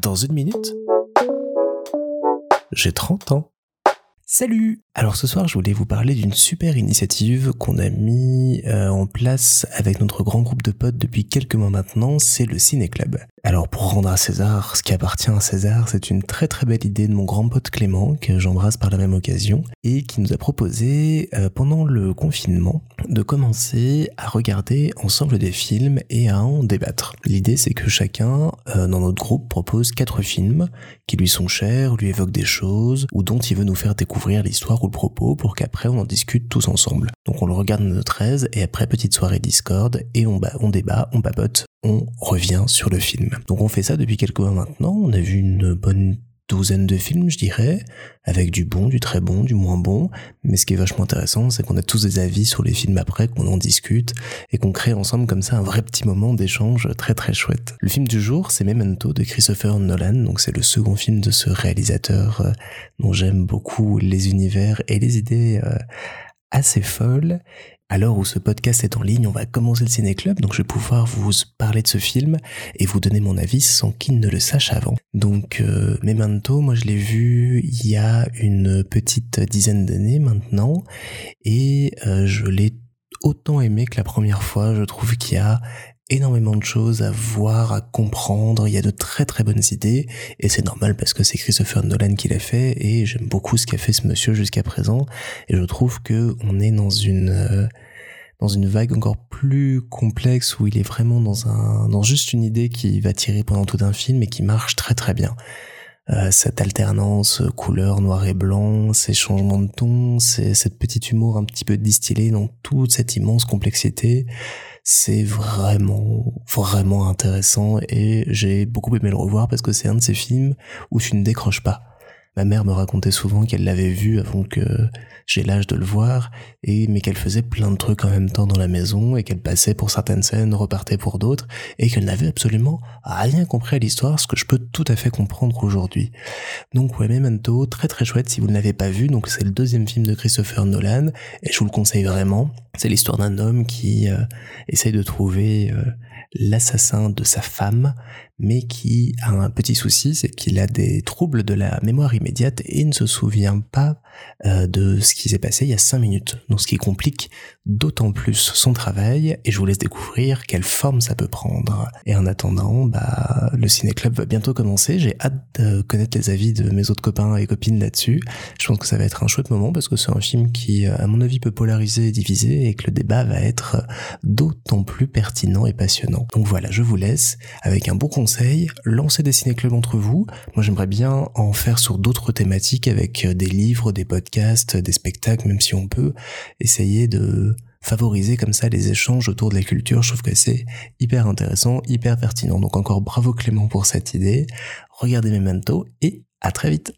Dans une minute, j'ai 30 ans. Salut Alors ce soir, je voulais vous parler d'une super initiative qu'on a mis euh, en place avec notre grand groupe de potes depuis quelques mois maintenant, c'est le Ciné Club. Alors pour rendre à César ce qui appartient à César, c'est une très très belle idée de mon grand pote Clément, que j'embrasse par la même occasion, et qui nous a proposé euh, pendant le confinement de commencer à regarder ensemble des films et à en débattre. L'idée c'est que chacun euh, dans notre groupe propose quatre films qui lui sont chers, lui évoquent des choses, ou dont il veut nous faire découvrir l'histoire ou le propos pour qu'après on en discute tous ensemble. Donc on le regarde dans notre aise et après petite soirée Discord et on, on débat, on papote, on revient sur le film. Donc on fait ça depuis quelques mois maintenant, on a vu une bonne douzaine de films, je dirais, avec du bon, du très bon, du moins bon. Mais ce qui est vachement intéressant, c'est qu'on a tous des avis sur les films après, qu'on en discute et qu'on crée ensemble comme ça un vrai petit moment d'échange très très chouette. Le film du jour, c'est Memento de Christopher Nolan, donc c'est le second film de ce réalisateur euh, dont j'aime beaucoup les univers et les idées euh, assez folles à l'heure où ce podcast est en ligne, on va commencer le Ciné Club, donc je vais pouvoir vous parler de ce film et vous donner mon avis sans qu'il ne le sache avant. Donc euh, Memento, moi je l'ai vu il y a une petite dizaine d'années maintenant et euh, je l'ai autant aimé que la première fois. Je trouve qu'il y a énormément de choses à voir, à comprendre, il y a de très très bonnes idées, et c'est normal parce que c'est Christopher Nolan qui l'a fait, et j'aime beaucoup ce qu'a fait ce monsieur jusqu'à présent, et je trouve que on est dans une euh, dans une vague encore plus complexe où il est vraiment dans un dans juste une idée qui va tirer pendant tout un film et qui marche très très bien. Euh, cette alternance couleur noir et blanc, ces changements de ton, cette petite humour un petit peu distillé dans toute cette immense complexité, c'est vraiment vraiment intéressant et j'ai beaucoup aimé le revoir parce que c'est un de ces films où tu ne décroches pas. Ma mère me racontait souvent qu'elle l'avait vu avant que j'ai l'âge de le voir, et mais qu'elle faisait plein de trucs en même temps dans la maison, et qu'elle passait pour certaines scènes, repartait pour d'autres, et qu'elle n'avait absolument rien compris à l'histoire, ce que je peux tout à fait comprendre aujourd'hui. Donc ouais, Memento, très très chouette si vous ne l'avez pas vu, donc c'est le deuxième film de Christopher Nolan, et je vous le conseille vraiment. C'est l'histoire d'un homme qui euh, essaye de trouver euh, l'assassin de sa femme, mais qui a un petit souci, c'est qu'il a des troubles de la mémoire immédiate et ne se souvient pas euh, de ce qui s'est passé il y a cinq minutes. Donc ce qui complique d'autant plus son travail et je vous laisse découvrir quelle forme ça peut prendre. Et en attendant, bah, le ciné-club va bientôt commencer. J'ai hâte de connaître les avis de mes autres copains et copines là-dessus. Je pense que ça va être un chouette moment parce que c'est un film qui, à mon avis, peut polariser et diviser et que le débat va être d'autant plus pertinent et passionnant. Donc voilà, je vous laisse avec un bon conseil. Lancez des ciné-clubs entre vous. Moi, j'aimerais bien en faire sur thématiques avec euh, des livres, des podcasts, des spectacles, même si on peut essayer de favoriser comme ça les échanges autour de la culture. Je trouve que c'est hyper intéressant, hyper pertinent. Donc encore bravo Clément pour cette idée. Regardez mes Memento et à très vite.